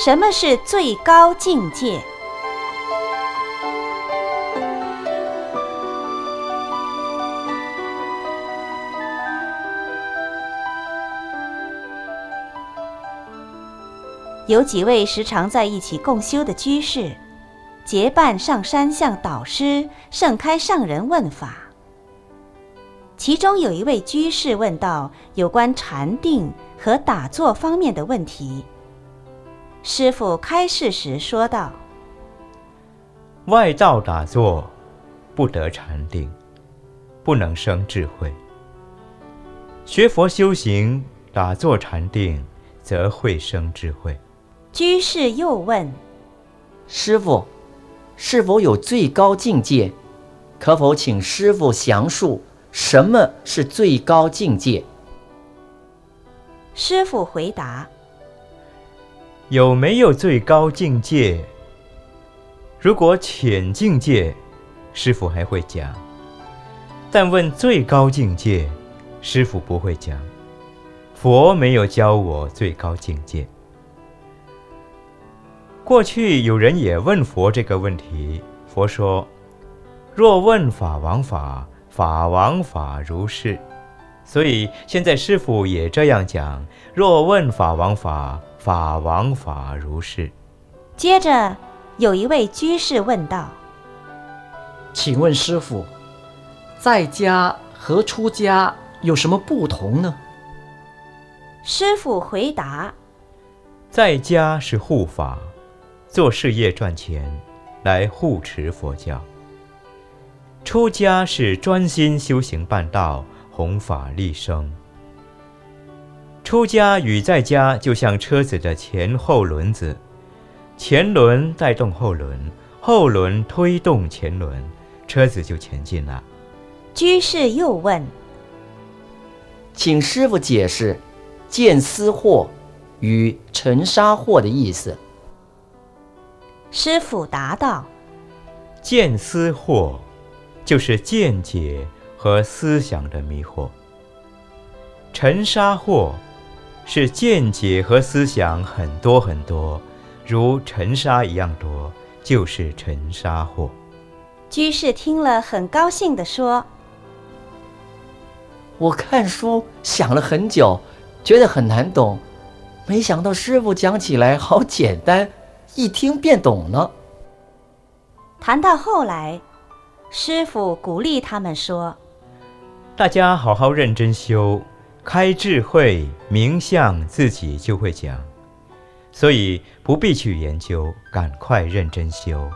什么是最高境界？有几位时常在一起共修的居士，结伴上山向导师盛开上人问法。其中有一位居士问到有关禅定和打坐方面的问题。师傅开示时说道：“外道打坐，不得禅定，不能生智慧；学佛修行，打坐禅定，则会生智慧。”居士又问：“师傅，是否有最高境界？可否请师傅详述什么是最高境界？”师傅回答。有没有最高境界？如果浅境界，师傅还会讲；但问最高境界，师傅不会讲。佛没有教我最高境界。过去有人也问佛这个问题，佛说：“若问法王法，法王法如是。”所以现在师傅也这样讲：“若问法王法。”法王法如是。接着，有一位居士问道：“请问师傅，在家和出家有什么不同呢？”师傅回答：“在家是护法，做事业赚钱，来护持佛教；出家是专心修行办道，弘法利生。”出家与在家就像车子的前后轮子，前轮带动后轮，后轮推动前轮，车子就前进了。居士又问：“请师傅解释‘见思惑’与‘尘沙惑’的意思。”师傅答道：“见思惑，就是见解和思想的迷惑；尘沙惑。”是见解和思想很多很多，如尘沙一样多，就是尘沙惑。居士听了很高兴地说：“我看书想了很久，觉得很难懂，没想到师傅讲起来好简单，一听便懂了。”谈到后来，师傅鼓励他们说：“大家好好认真修。”开智慧明相，自己就会讲，所以不必去研究，赶快认真修。